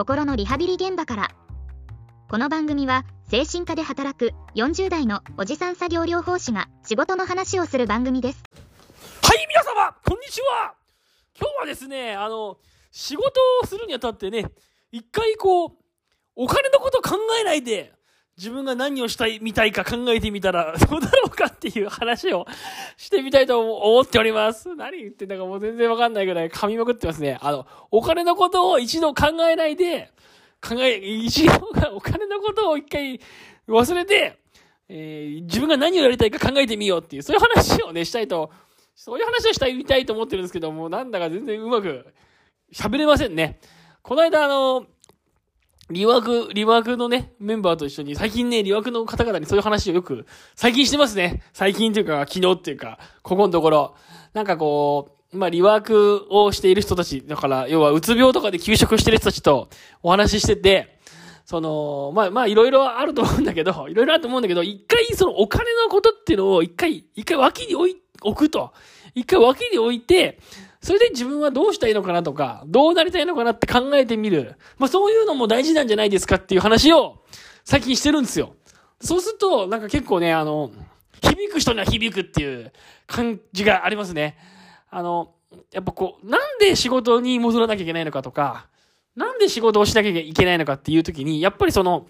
心のリハビリ現場から。この番組は精神科で働く40代のおじさん作業療法士が仕事の話をする番組です。はい、皆様、こんにちは。今日はですね、あの、仕事をするにあたってね、一回こう、お金のこと考えないで、自分が何をしたい、みたいか考えてみたら、どうだろうかっていう話をしてみたいと思っております。何言ってんだかもう全然わかんないぐらい噛みまくってますね。あの、お金のことを一度考えないで、考え、一度お金のことを一回忘れて、えー自分が何をやりたいか考えてみようっていう、そういう話をね、したいと、そういう話をしたい、みたいと思ってるんですけども、なんだか全然うまく喋れませんね。この間、あの、リワーク、リワークのね、メンバーと一緒に、最近ね、リワークの方々にそういう話をよく、最近してますね。最近というか、昨日っていうか、ここのところ。なんかこう、まあ、リワークをしている人たち、だから、要は、うつ病とかで休職してる人たちとお話ししてて、その、まあ、まあ、いろいろあると思うんだけど、いろいろあると思うんだけど、一回、そのお金のことっていうのを、一回、一回脇に置い、置くと。一回脇に置いて、それで自分はどうしたいのかなとか、どうなりたいのかなって考えてみる。まあそういうのも大事なんじゃないですかっていう話を最近してるんですよ。そうすると、なんか結構ね、あの、響く人には響くっていう感じがありますね。あの、やっぱこう、なんで仕事に戻らなきゃいけないのかとか、なんで仕事をしなきゃいけないのかっていう時に、やっぱりその、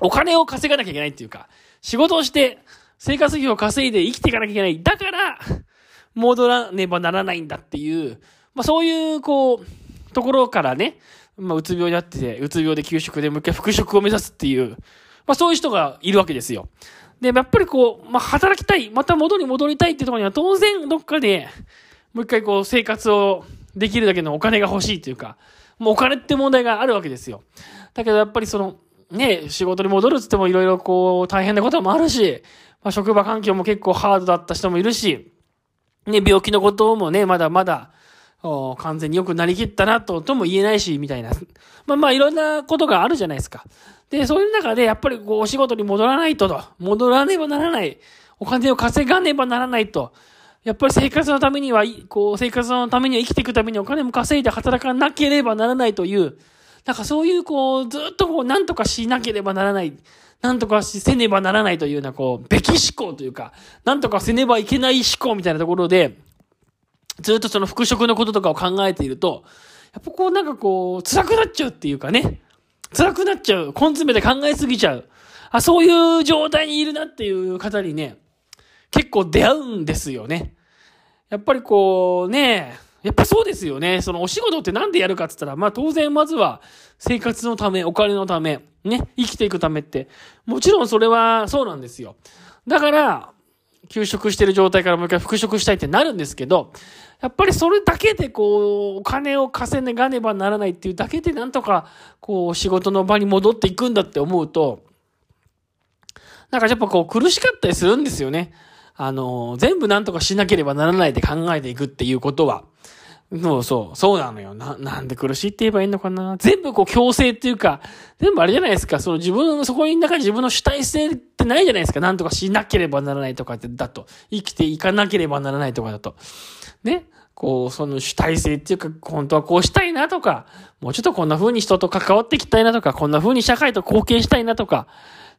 お金を稼がなきゃいけないっていうか、仕事をして生活費を稼いで生きていかなきゃいけない。だから、戻らねばならないんだっていう、まあそういう、こう、ところからね、まあうつ病になってて、うつ病で休職でもう一回復職を目指すっていう、まあそういう人がいるわけですよ。で、やっぱりこう、まあ働きたい、また元に戻りたいっていうところには当然どっかで、もう一回こう生活をできるだけのお金が欲しいというか、もうお金って問題があるわけですよ。だけどやっぱりその、ね、仕事に戻るっつってもいろいろこう大変なこともあるし、まあ職場環境も結構ハードだった人もいるし、ね、病気のこともね、まだまだ、完全に良くなりきったなと、とも言えないし、みたいな。まあまあ、いろんなことがあるじゃないですか。で、そういう中で、やっぱりこう、お仕事に戻らないとと、戻らねばならない。お金を稼がねばならないと。やっぱり生活のためには、こう、生活のためには生きていくためにお金も稼いで働かなければならないという、なんかそういうこう、ずっとこう、なんとかしなければならない。なんとかせねばならないというような、こう、べき思考というか、なんとかせねばいけない思考みたいなところで、ずっとその復職のこととかを考えていると、やっぱこうなんかこう、辛くなっちゃうっていうかね、辛くなっちゃう、根詰めて考えすぎちゃう、あ、そういう状態にいるなっていう方にね、結構出会うんですよね。やっぱりこうね、やっぱそうですよね。そのお仕事ってなんでやるかって言ったら、まあ当然まずは生活のため、お金のため、ね、生きていくためって、もちろんそれはそうなんですよ。だから、休職してる状態からもう一回復職したいってなるんですけど、やっぱりそれだけでこう、お金を稼がねばならないっていうだけでなんとか、こう、仕事の場に戻っていくんだって思うと、なんかやっぱこう苦しかったりするんですよね。あの、全部なんとかしなければならないで考えていくっていうことは。そうそう、そうなのよ。な、なんで苦しいって言えばいいのかな。全部こう強制っていうか、全部あれじゃないですか。その自分、そこに中に自分の主体性ってないじゃないですか。なんとかしなければならないとかって、だと。生きていかなければならないとかだと。ね。こう、その主体性っていうか、本当はこうしたいなとか、もうちょっとこんな風に人と関わっていきたいなとか、こんな風に社会と貢献したいなとか、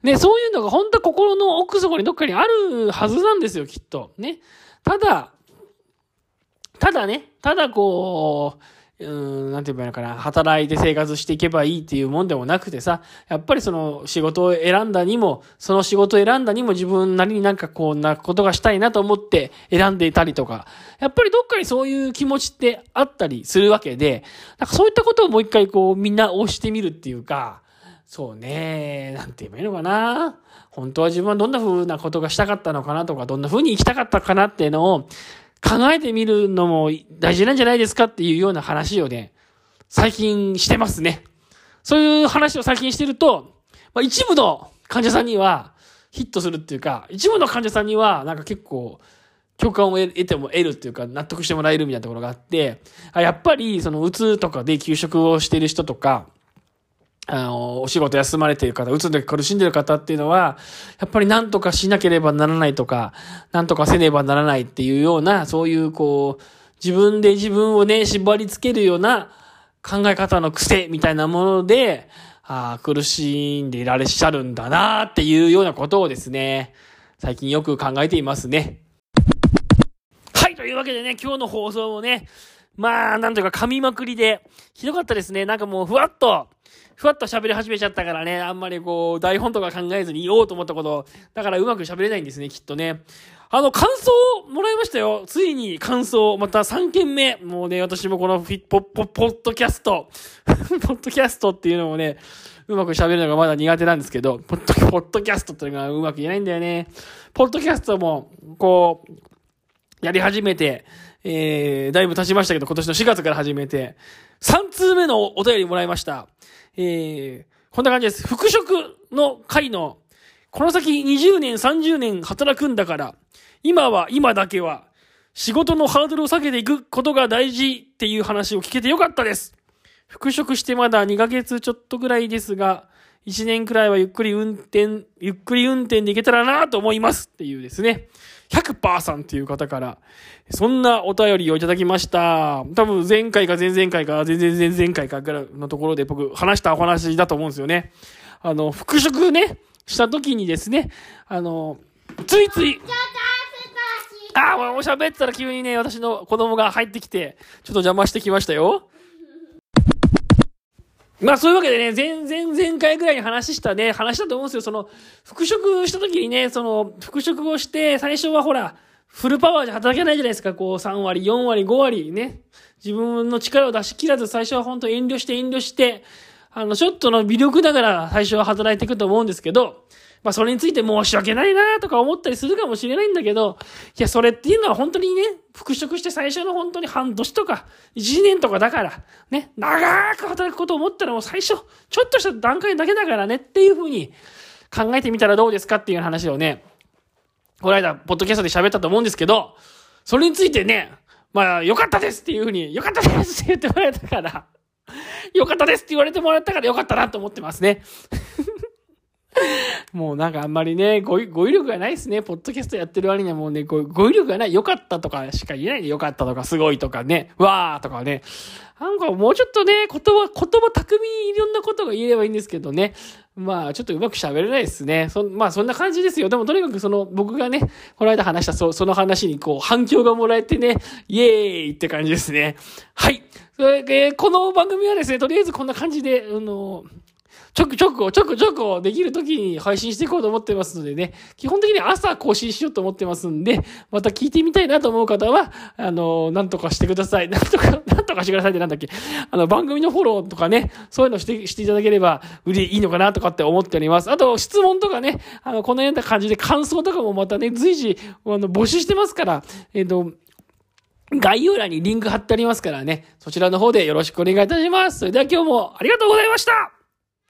ね、そういうのが本当は心の奥底にどっかにあるはずなんですよ、きっと。ね。ただ、ただね、ただこう、うーん、なんて言えばいいのかな、働いて生活していけばいいっていうもんでもなくてさ、やっぱりその仕事を選んだにも、その仕事を選んだにも自分なりになんかこんなことがしたいなと思って選んでいたりとか、やっぱりどっかにそういう気持ちってあったりするわけで、なんかそういったことをもう一回こうみんな押してみるっていうか、そうね、なんて言えばいいのかな。本当は自分はどんな風なことがしたかったのかなとか、どんな風に生きたかったかなっていうのを考えてみるのも大事なんじゃないですかっていうような話をね、最近してますね。そういう話を最近してると、まあ、一部の患者さんにはヒットするっていうか、一部の患者さんにはなんか結構共感を得ても得るっていうか、納得してもらえるみたいなところがあって、やっぱりそのうつとかで休職をしてる人とか、あの、お仕事休まれている方、うつで苦しんでいる方っていうのは、やっぱり何とかしなければならないとか、何とかせねばならないっていうような、そういうこう、自分で自分をね、縛り付けるような考え方の癖みたいなもので、あ苦しんでいらっしゃるんだなっていうようなことをですね、最近よく考えていますね。はい、というわけでね、今日の放送もね、まあ、なんというか噛みまくりで、ひどかったですね。なんかもうふわっと、ふわっと喋り始めちゃったからね、あんまりこう、台本とか考えずに言おうと思ったこと、だからうまく喋れないんですね、きっとね。あの、感想をもらいましたよ。ついに感想、また3件目。もうね、私もこのフィッポッポ、ポッドキャスト、ポッドキャストっていうのもね、うまく喋るのがまだ苦手なんですけど、ポッド、ポッドキャストっていうのがうまく言えないんだよね。ポッドキャストも、こう、やり始めて、えー、だいぶ経ちましたけど、今年の4月から始めて、3通目のお便りもらいました。えー、こんな感じです。復職の回の、この先20年、30年働くんだから、今は、今だけは、仕事のハードルを下げていくことが大事っていう話を聞けてよかったです。復職してまだ2ヶ月ちょっとぐらいですが、1年くらいはゆっくり運転、ゆっくり運転でいけたらなと思いますっていうですね。100%さんっていう方から、そんなお便りをいただきました。多分前回か前々回か、全然前々回かからのところで僕話したお話だと思うんですよね。あの、復職ね、した時にですね、あの、ついつい、ああ、もう喋ってたら急にね、私の子供が入ってきて、ちょっと邪魔してきましたよ。まあそういうわけでね、前、前、前回ぐらいに話したね、話したと思うんですよ。その、復職した時にね、その、復職をして、最初はほら、フルパワーじゃ働けないじゃないですか。こう、3割、4割、5割ね。自分の力を出し切らず、最初は本当遠慮して遠慮して、あの、ちょっとの魅力ながら最初は働いていくと思うんですけど、まあそれについて申し訳ないなとか思ったりするかもしれないんだけど、いや、それっていうのは本当にね、復職して最初の本当に半年とか、1年とかだから、ね、長く働くことを思ったらもう最初、ちょっとした段階だけだからねっていうふうに考えてみたらどうですかっていう話をね、この間、ポッドキャストで喋ったと思うんですけど、それについてね、まあ、良かったですっていうふうに、良かったですって言ってもらえたから、良かったですって言われてもらったから良かったなと思ってますね。もうなんかあんまりね、語彙、力がないですね。ポッドキャストやってる割にはもうね、語彙力がない。良かったとかしか言えないで、良かったとか、すごいとかね、わーとかね。なんかもうちょっとね、言葉、言葉巧みにいろんなことが言えればいいんですけどね。まあ、ちょっとうまく喋れないですね。そ、まあそんな感じですよ。でもとにかくその、僕がね、この間話したそその話にこう、反響がもらえてね、イエーイって感じですね。はい。えー、この番組はですね、とりあえずこんな感じで、あのーちょくちょく、ちょくちょくできる時に配信していこうと思ってますのでね、基本的に朝更新しようと思ってますんで、また聞いてみたいなと思う方は、あの、なんとかしてください。なんとか、なんとかしてくださいってなんだっけ。あの、番組のフォローとかね、そういうのして、していただければ、売りいいのかなとかって思っております。あと、質問とかね、あの、このような感じで感想とかもまたね、随時、あの、募集してますから、えっ、ー、と、概要欄にリンク貼ってありますからね、そちらの方でよろしくお願いいたします。それでは今日もありがとうございました